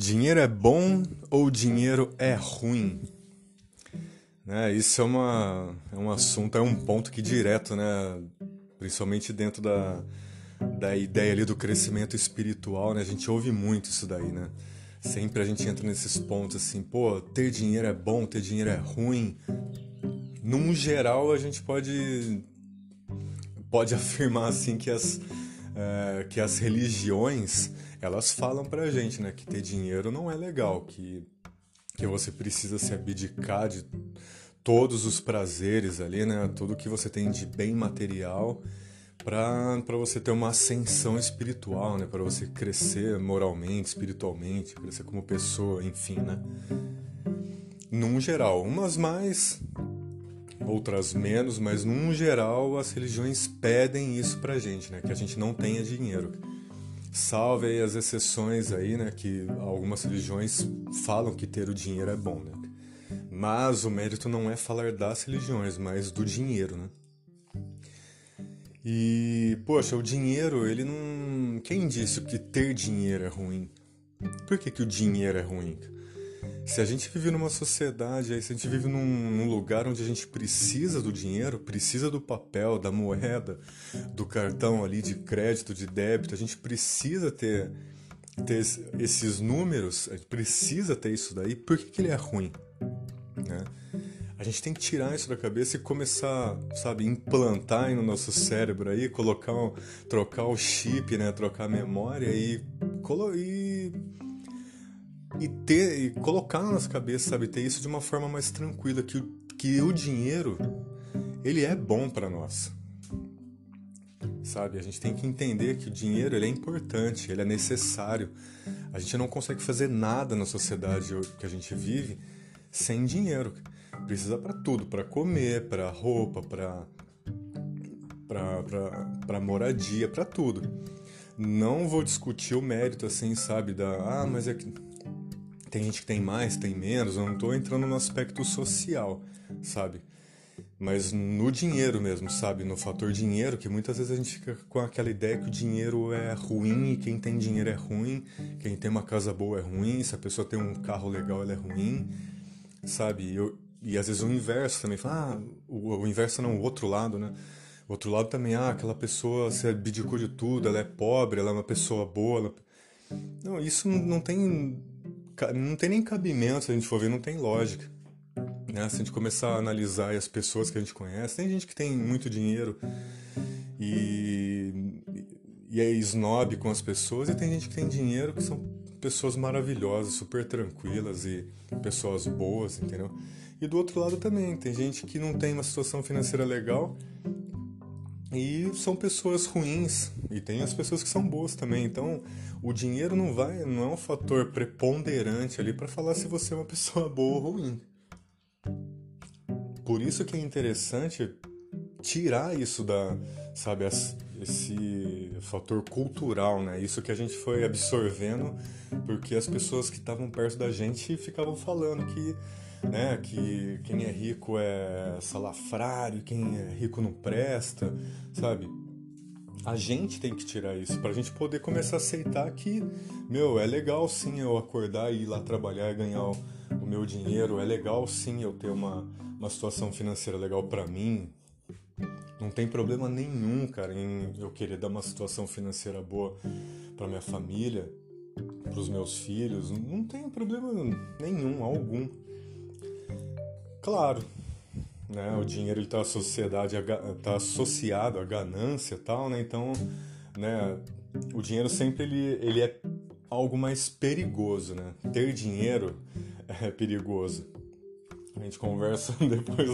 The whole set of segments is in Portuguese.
Dinheiro é bom ou dinheiro é ruim? Né, isso é, uma, é um assunto, é um ponto que direto, né, principalmente dentro da, da ideia ali do crescimento espiritual, né, a gente ouve muito isso daí, né? Sempre a gente entra nesses pontos assim, pô, ter dinheiro é bom, ter dinheiro é ruim. Num geral, a gente pode pode afirmar assim que as é, que as religiões elas falam pra gente, né, que ter dinheiro não é legal, que, que você precisa se abdicar de todos os prazeres ali, né, tudo que você tem de bem material para você ter uma ascensão espiritual, né, para você crescer moralmente, espiritualmente, crescer como pessoa, enfim, né. Num geral, umas mais, outras menos, mas num geral as religiões pedem isso pra gente, né, que a gente não tenha dinheiro. Salve aí as exceções aí, né? Que algumas religiões falam que ter o dinheiro é bom, né? Mas o mérito não é falar das religiões, mas do dinheiro, né? E, poxa, o dinheiro, ele não. Quem disse que ter dinheiro é ruim? Por que, que o dinheiro é ruim? Se a gente vive numa sociedade, se a gente vive num, num, lugar onde a gente precisa do dinheiro, precisa do papel, da moeda, do cartão ali de crédito, de débito, a gente precisa ter, ter esses números, a gente precisa ter isso daí, por que, que ele é ruim? Né? A gente tem que tirar isso da cabeça e começar, sabe, implantar aí no nosso cérebro aí, colocar, trocar o chip, né, trocar a memória e, e e ter e colocar na nossa cabeça, sabe, ter isso de uma forma mais tranquila que que o dinheiro ele é bom para nós. Sabe, a gente tem que entender que o dinheiro ele é importante, ele é necessário. A gente não consegue fazer nada na sociedade que a gente vive sem dinheiro. Precisa para tudo, para comer, para roupa, para para moradia, para tudo. Não vou discutir o mérito assim, sabe, da ah, mas é que tem gente que tem mais, tem menos, eu não estou entrando no aspecto social, sabe? Mas no dinheiro mesmo, sabe? No fator dinheiro, que muitas vezes a gente fica com aquela ideia que o dinheiro é ruim e quem tem dinheiro é ruim, quem tem uma casa boa é ruim, se a pessoa tem um carro legal ela é ruim, sabe? Eu, e às vezes o inverso também, fala, ah, o, o inverso não, o outro lado, né? O outro lado também, ah, aquela pessoa se abdicou de tudo, ela é pobre, ela é uma pessoa boa. Ela... Não, isso não tem não tem nem cabimento, se a gente for ver, não tem lógica. Né? Se a gente começar a analisar as pessoas que a gente conhece, tem gente que tem muito dinheiro e, e é snob com as pessoas, e tem gente que tem dinheiro que são pessoas maravilhosas, super tranquilas e pessoas boas, entendeu? E do outro lado também, tem gente que não tem uma situação financeira legal e são pessoas ruins e tem as pessoas que são boas também. Então, o dinheiro não vai, não é um fator preponderante ali para falar se você é uma pessoa boa ou ruim. Por isso que é interessante tirar isso da, sabe, esse fator cultural, né? Isso que a gente foi absorvendo porque as pessoas que estavam perto da gente ficavam falando que né? Que quem é rico é salafrário, quem é rico não presta, sabe? A gente tem que tirar isso para a gente poder começar a aceitar que, meu, é legal sim eu acordar e ir lá trabalhar e ganhar o, o meu dinheiro, é legal sim eu ter uma, uma situação financeira legal para mim. Não tem problema nenhum, cara, em eu querer dar uma situação financeira boa para minha família, para os meus filhos. Não tem problema nenhum, algum. Claro, né? O dinheiro está sociedade está associado à ganância, tal, né? Então, né? O dinheiro sempre ele, ele é algo mais perigoso, né? Ter dinheiro é perigoso. A gente conversa depois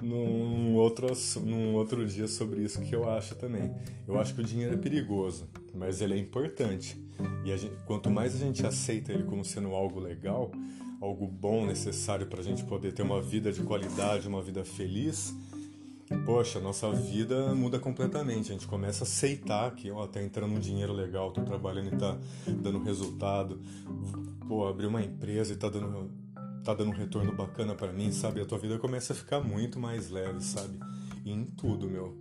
num outro, num outro dia sobre isso que eu acho também. Eu acho que o dinheiro é perigoso, mas ele é importante. E gente, quanto mais a gente aceita ele como sendo algo legal, algo bom, necessário para a gente poder ter uma vida de qualidade, uma vida feliz, poxa, nossa vida muda completamente. A gente começa a aceitar que, ó, tá entrando um dinheiro legal, tô trabalhando e tá dando resultado. Pô, abri uma empresa e tá dando, tá dando um retorno bacana para mim, sabe? A tua vida começa a ficar muito mais leve, sabe? Em tudo, meu.